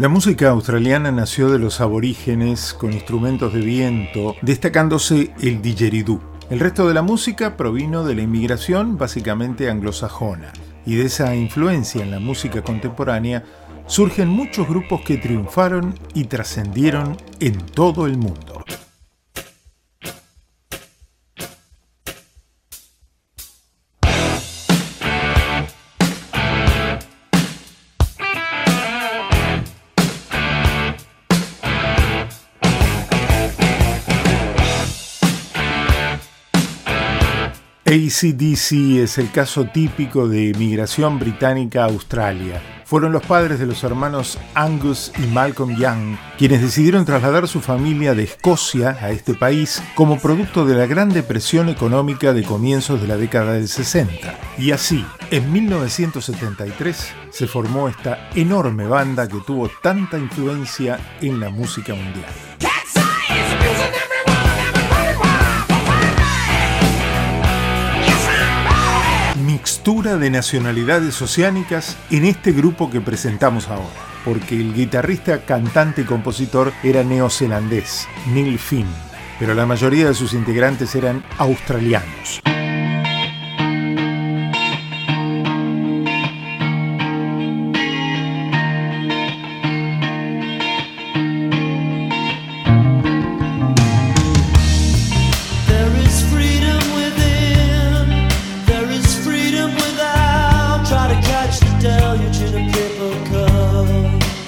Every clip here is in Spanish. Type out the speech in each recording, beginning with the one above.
La música australiana nació de los aborígenes con instrumentos de viento, destacándose el didgeridoo. El resto de la música provino de la inmigración básicamente anglosajona, y de esa influencia en la música contemporánea surgen muchos grupos que triunfaron y trascendieron en todo el mundo. ACDC es el caso típico de migración británica a Australia. Fueron los padres de los hermanos Angus y Malcolm Young quienes decidieron trasladar su familia de Escocia a este país como producto de la gran depresión económica de comienzos de la década del 60. Y así, en 1973 se formó esta enorme banda que tuvo tanta influencia en la música mundial. De nacionalidades oceánicas en este grupo que presentamos ahora, porque el guitarrista, cantante y compositor era neozelandés, Neil Finn, pero la mayoría de sus integrantes eran australianos.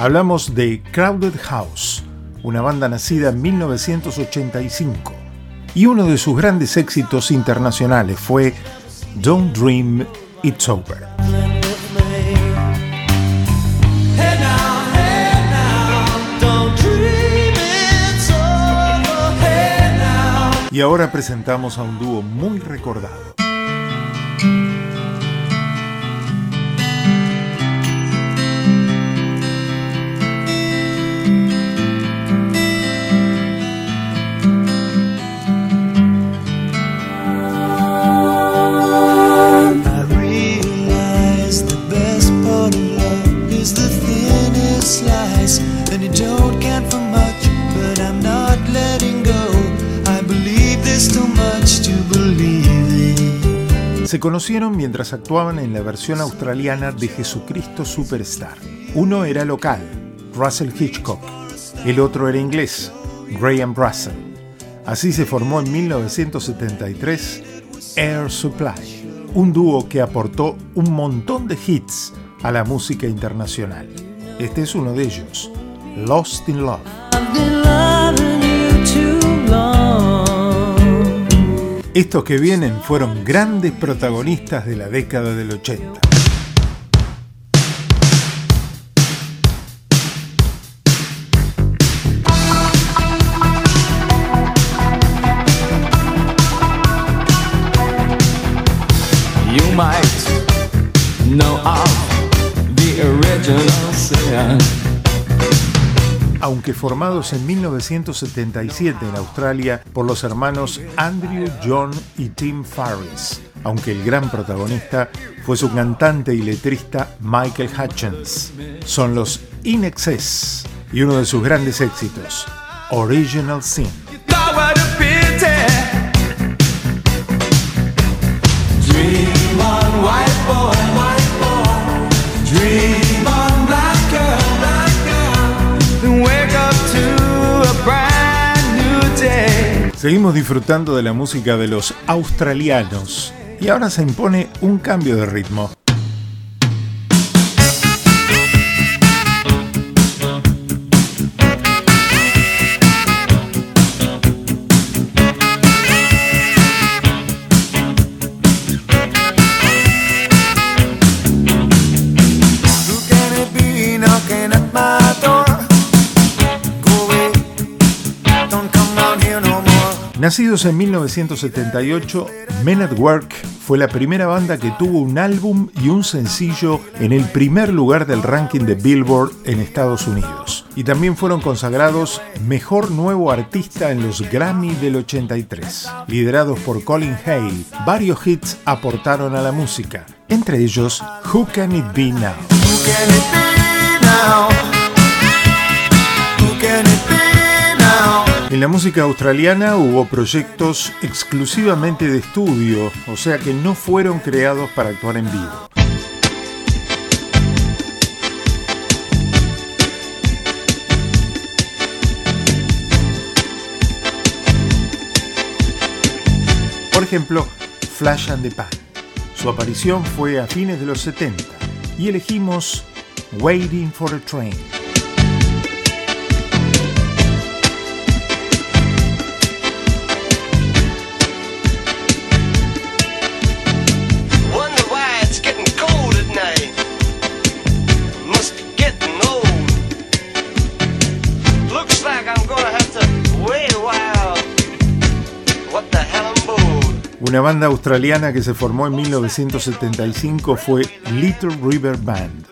Hablamos de Crowded House, una banda nacida en 1985, y uno de sus grandes éxitos internacionales fue Don't Dream It's Over. Y ahora presentamos a un dúo muy recordado. Se conocieron mientras actuaban en la versión australiana de Jesucristo Superstar. Uno era local, Russell Hitchcock. El otro era inglés, Graham Russell. Así se formó en 1973 Air Supply, un dúo que aportó un montón de hits a la música internacional. Este es uno de ellos, Lost in Love. Estos que vienen fueron grandes protagonistas de la década del 80. You might know of the original sin aunque formados en 1977 en Australia por los hermanos Andrew, John y Tim Farris, aunque el gran protagonista fue su cantante y letrista Michael Hutchins. Son los In Excess y uno de sus grandes éxitos, Original Sin. Seguimos disfrutando de la música de los australianos y ahora se impone un cambio de ritmo. Nacidos en 1978, Men at Work fue la primera banda que tuvo un álbum y un sencillo en el primer lugar del ranking de Billboard en Estados Unidos. Y también fueron consagrados Mejor Nuevo Artista en los Grammy del 83. Liderados por Colin Hay, varios hits aportaron a la música, entre ellos Who Can It Be Now? La música australiana hubo proyectos exclusivamente de estudio, o sea que no fueron creados para actuar en vivo. Por ejemplo, Flash and the Pan. Su aparición fue a fines de los 70 y elegimos Waiting for a Train. Una banda australiana que se formó en 1975 fue Little River Band.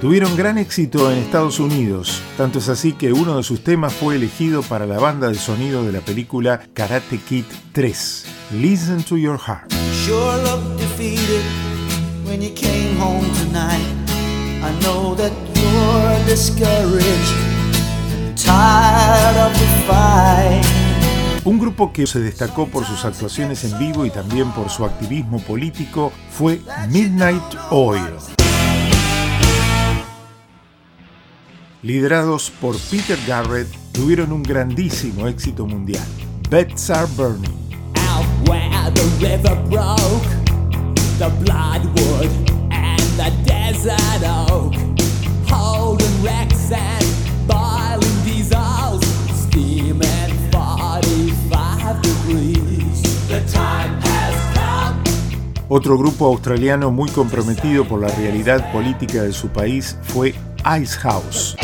Tuvieron gran éxito en Estados Unidos, tanto es así que uno de sus temas fue elegido para la banda de sonido de la película Karate Kid 3, Listen to Your Heart. Un grupo que se destacó por sus actuaciones en vivo y también por su activismo político fue Midnight Oil. Liderados por Peter Garrett, tuvieron un grandísimo éxito mundial. Beds Are Burning. Out where the river broke, the bloodwood and the desert oak, holding wrecks and boiling diesels, steaming 45 degrees. The time has come. Otro grupo australiano muy comprometido por la realidad política de su país fue Ice House.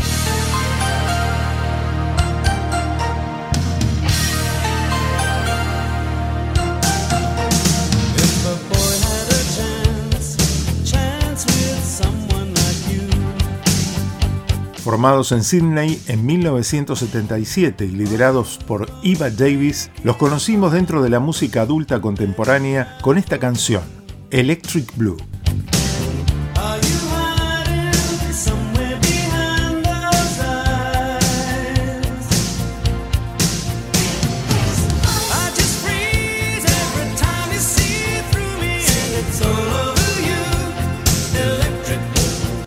Formados en Sydney en 1977 y liderados por Eva Davis, los conocimos dentro de la música adulta contemporánea con esta canción, Electric Blue.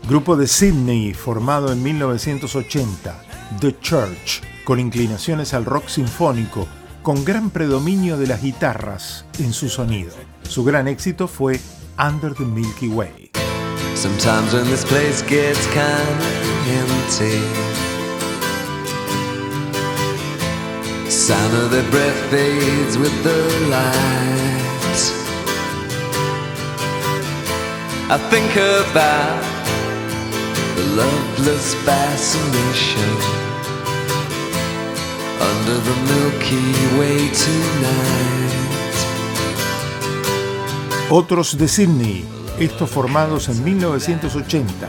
Grupo de Sydney formado en 1980, The Church, con inclinaciones al rock sinfónico, con gran predominio de las guitarras en su sonido. Su gran éxito fue Under the Milky Way. Sometimes when this place gets kind empty Sound of their breath fades with the light I think about loveless fascination under the Milky Way tonight. Otros de Sydney, estos formados en 1980.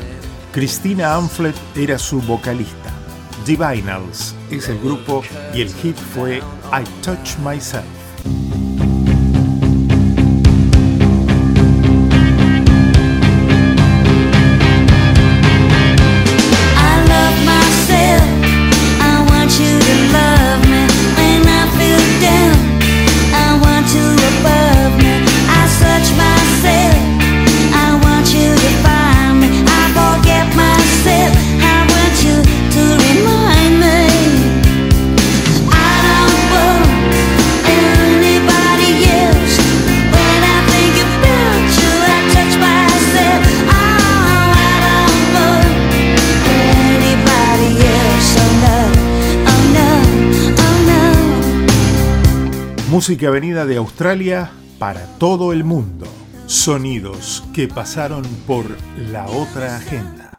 Christina Amflet era su vocalista. Divinals es el grupo y el hit fue I Touch Myself. Música venida de Australia para todo el mundo. Sonidos que pasaron por la otra agenda.